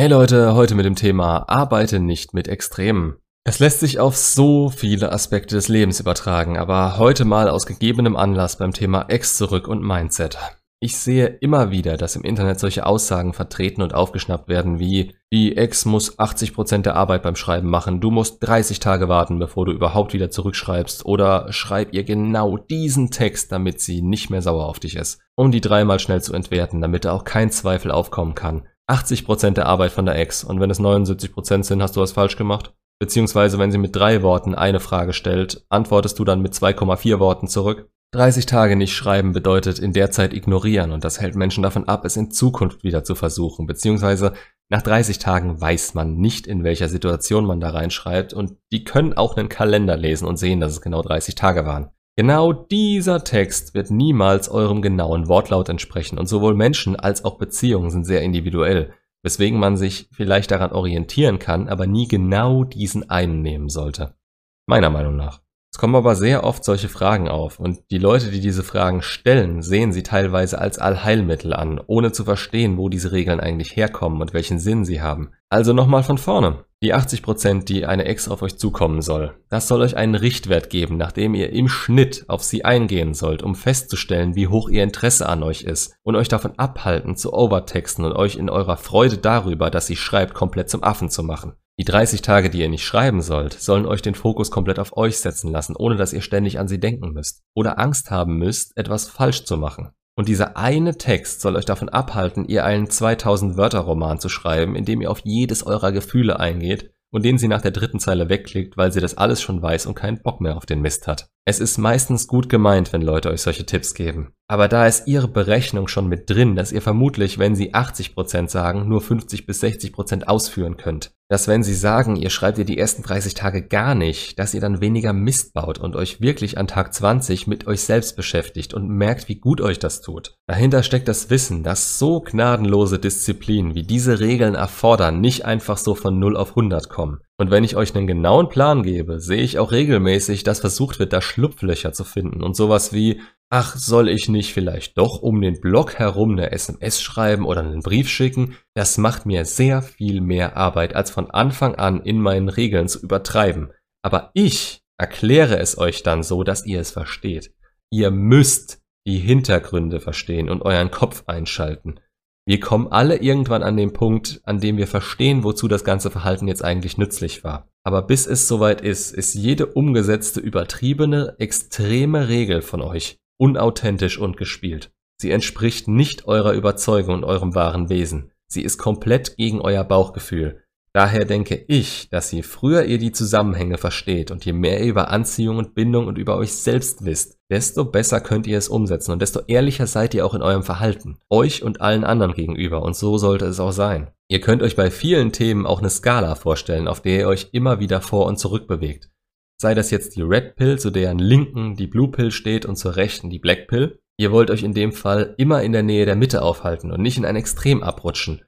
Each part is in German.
Hey Leute, heute mit dem Thema Arbeite nicht mit Extremen. Es lässt sich auf so viele Aspekte des Lebens übertragen, aber heute mal aus gegebenem Anlass beim Thema Ex zurück und Mindset. Ich sehe immer wieder, dass im Internet solche Aussagen vertreten und aufgeschnappt werden wie die Ex muss 80% der Arbeit beim Schreiben machen, du musst 30 Tage warten, bevor du überhaupt wieder zurückschreibst oder schreib ihr genau diesen Text, damit sie nicht mehr sauer auf dich ist, um die dreimal schnell zu entwerten, damit da auch kein Zweifel aufkommen kann. 80% der Arbeit von der Ex und wenn es 79% sind, hast du was falsch gemacht. Beziehungsweise wenn sie mit drei Worten eine Frage stellt, antwortest du dann mit 2,4 Worten zurück. 30 Tage nicht schreiben bedeutet in der Zeit ignorieren und das hält Menschen davon ab, es in Zukunft wieder zu versuchen. Beziehungsweise nach 30 Tagen weiß man nicht, in welcher Situation man da reinschreibt und die können auch einen Kalender lesen und sehen, dass es genau 30 Tage waren. Genau dieser Text wird niemals eurem genauen Wortlaut entsprechen und sowohl Menschen als auch Beziehungen sind sehr individuell, weswegen man sich vielleicht daran orientieren kann, aber nie genau diesen einen nehmen sollte. Meiner Meinung nach. Es kommen aber sehr oft solche Fragen auf und die Leute, die diese Fragen stellen, sehen sie teilweise als Allheilmittel an, ohne zu verstehen, wo diese Regeln eigentlich herkommen und welchen Sinn sie haben. Also nochmal von vorne. Die 80%, die eine Ex auf euch zukommen soll, das soll euch einen Richtwert geben, nachdem ihr im Schnitt auf sie eingehen sollt, um festzustellen, wie hoch ihr Interesse an euch ist und euch davon abhalten zu overtexten und euch in eurer Freude darüber, dass sie schreibt, komplett zum Affen zu machen. Die 30 Tage, die ihr nicht schreiben sollt, sollen euch den Fokus komplett auf euch setzen lassen, ohne dass ihr ständig an sie denken müsst oder Angst haben müsst, etwas falsch zu machen. Und dieser eine Text soll euch davon abhalten, ihr einen 2000 Wörter Roman zu schreiben, in dem ihr auf jedes eurer Gefühle eingeht und den sie nach der dritten Zeile wegklickt, weil sie das alles schon weiß und keinen Bock mehr auf den Mist hat. Es ist meistens gut gemeint, wenn Leute euch solche Tipps geben. Aber da ist ihre Berechnung schon mit drin, dass ihr vermutlich, wenn sie 80% sagen, nur 50 bis 60% ausführen könnt. Dass wenn sie sagen, ihr schreibt ihr die ersten 30 Tage gar nicht, dass ihr dann weniger Mist baut und euch wirklich an Tag 20 mit euch selbst beschäftigt und merkt, wie gut euch das tut. Dahinter steckt das Wissen, dass so gnadenlose Disziplinen, wie diese Regeln erfordern, nicht einfach so von 0 auf 100 kommen. Und wenn ich euch einen genauen Plan gebe, sehe ich auch regelmäßig, dass versucht wird, da Schlupflöcher zu finden und sowas wie ach, soll ich nicht vielleicht doch um den Blog herum eine SMS schreiben oder einen Brief schicken? Das macht mir sehr viel mehr Arbeit, als von Anfang an in meinen Regeln zu übertreiben. Aber ich erkläre es euch dann so, dass ihr es versteht. Ihr müsst die Hintergründe verstehen und euren Kopf einschalten. Wir kommen alle irgendwann an den Punkt, an dem wir verstehen, wozu das ganze Verhalten jetzt eigentlich nützlich war. Aber bis es soweit ist, ist jede umgesetzte, übertriebene, extreme Regel von euch unauthentisch und gespielt. Sie entspricht nicht eurer Überzeugung und eurem wahren Wesen. Sie ist komplett gegen euer Bauchgefühl. Daher denke ich, dass je früher ihr die Zusammenhänge versteht und je mehr ihr über Anziehung und Bindung und über euch selbst wisst, desto besser könnt ihr es umsetzen und desto ehrlicher seid ihr auch in eurem Verhalten, euch und allen anderen gegenüber und so sollte es auch sein. Ihr könnt euch bei vielen Themen auch eine Skala vorstellen, auf der ihr euch immer wieder vor und zurück bewegt. Sei das jetzt die Red Pill, zu deren linken die Blue Pill steht und zur rechten die Black Pill. Ihr wollt euch in dem Fall immer in der Nähe der Mitte aufhalten und nicht in ein Extrem abrutschen.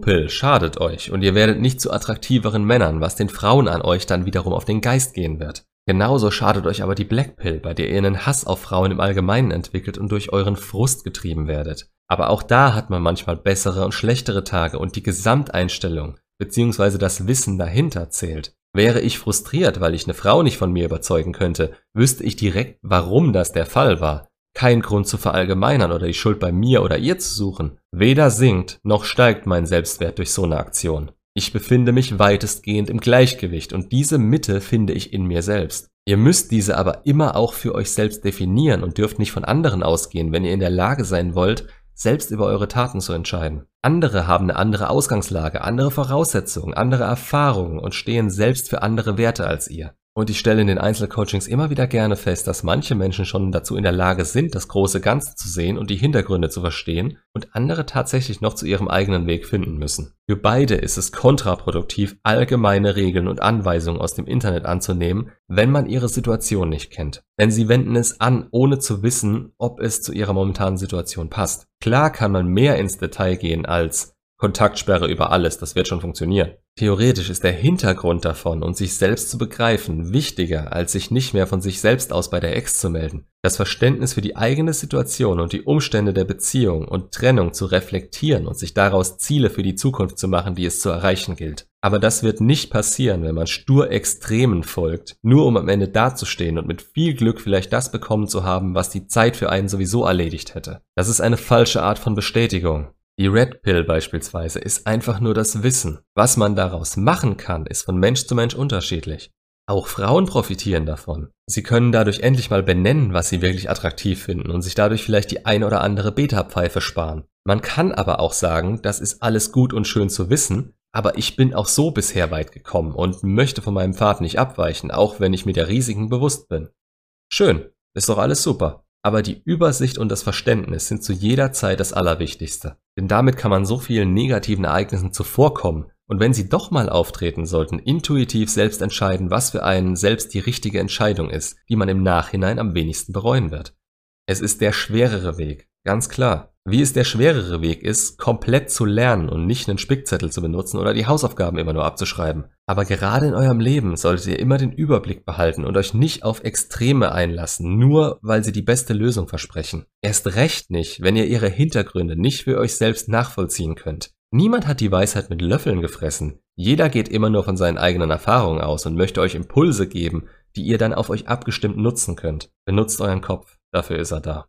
Pill schadet euch und ihr werdet nicht zu attraktiveren Männern, was den Frauen an euch dann wiederum auf den Geist gehen wird. Genauso schadet euch aber die Black Pill, bei der ihr einen Hass auf Frauen im Allgemeinen entwickelt und durch euren Frust getrieben werdet. Aber auch da hat man manchmal bessere und schlechtere Tage und die Gesamteinstellung bzw. das Wissen dahinter zählt. Wäre ich frustriert, weil ich eine Frau nicht von mir überzeugen könnte, wüsste ich direkt, warum das der Fall war. Kein Grund zu verallgemeinern oder die Schuld bei mir oder ihr zu suchen. Weder sinkt noch steigt mein Selbstwert durch so eine Aktion. Ich befinde mich weitestgehend im Gleichgewicht und diese Mitte finde ich in mir selbst. Ihr müsst diese aber immer auch für euch selbst definieren und dürft nicht von anderen ausgehen, wenn ihr in der Lage sein wollt, selbst über eure Taten zu entscheiden. Andere haben eine andere Ausgangslage, andere Voraussetzungen, andere Erfahrungen und stehen selbst für andere Werte als ihr. Und ich stelle in den Einzelcoachings immer wieder gerne fest, dass manche Menschen schon dazu in der Lage sind, das große Ganze zu sehen und die Hintergründe zu verstehen und andere tatsächlich noch zu ihrem eigenen Weg finden müssen. Für beide ist es kontraproduktiv, allgemeine Regeln und Anweisungen aus dem Internet anzunehmen, wenn man ihre Situation nicht kennt. Denn sie wenden es an, ohne zu wissen, ob es zu ihrer momentanen Situation passt. Klar kann man mehr ins Detail gehen als Kontaktsperre über alles, das wird schon funktionieren. Theoretisch ist der Hintergrund davon und sich selbst zu begreifen wichtiger, als sich nicht mehr von sich selbst aus bei der Ex zu melden. Das Verständnis für die eigene Situation und die Umstände der Beziehung und Trennung zu reflektieren und sich daraus Ziele für die Zukunft zu machen, die es zu erreichen gilt. Aber das wird nicht passieren, wenn man stur Extremen folgt, nur um am Ende dazustehen und mit viel Glück vielleicht das bekommen zu haben, was die Zeit für einen sowieso erledigt hätte. Das ist eine falsche Art von Bestätigung. Die Red Pill beispielsweise ist einfach nur das Wissen. Was man daraus machen kann, ist von Mensch zu Mensch unterschiedlich. Auch Frauen profitieren davon. Sie können dadurch endlich mal benennen, was sie wirklich attraktiv finden und sich dadurch vielleicht die ein oder andere Beta-Pfeife sparen. Man kann aber auch sagen, das ist alles gut und schön zu wissen, aber ich bin auch so bisher weit gekommen und möchte von meinem Pfad nicht abweichen, auch wenn ich mir der Risiken bewusst bin. Schön, ist doch alles super. Aber die Übersicht und das Verständnis sind zu jeder Zeit das Allerwichtigste. Denn damit kann man so vielen negativen Ereignissen zuvorkommen und wenn sie doch mal auftreten sollten, intuitiv selbst entscheiden, was für einen selbst die richtige Entscheidung ist, die man im Nachhinein am wenigsten bereuen wird. Es ist der schwerere Weg, ganz klar. Wie es der schwerere Weg ist, komplett zu lernen und nicht einen Spickzettel zu benutzen oder die Hausaufgaben immer nur abzuschreiben. Aber gerade in eurem Leben solltet ihr immer den Überblick behalten und euch nicht auf Extreme einlassen, nur weil sie die beste Lösung versprechen. Erst recht nicht, wenn ihr ihre Hintergründe nicht für euch selbst nachvollziehen könnt. Niemand hat die Weisheit mit Löffeln gefressen. Jeder geht immer nur von seinen eigenen Erfahrungen aus und möchte euch Impulse geben, die ihr dann auf euch abgestimmt nutzen könnt. Benutzt euren Kopf, dafür ist er da.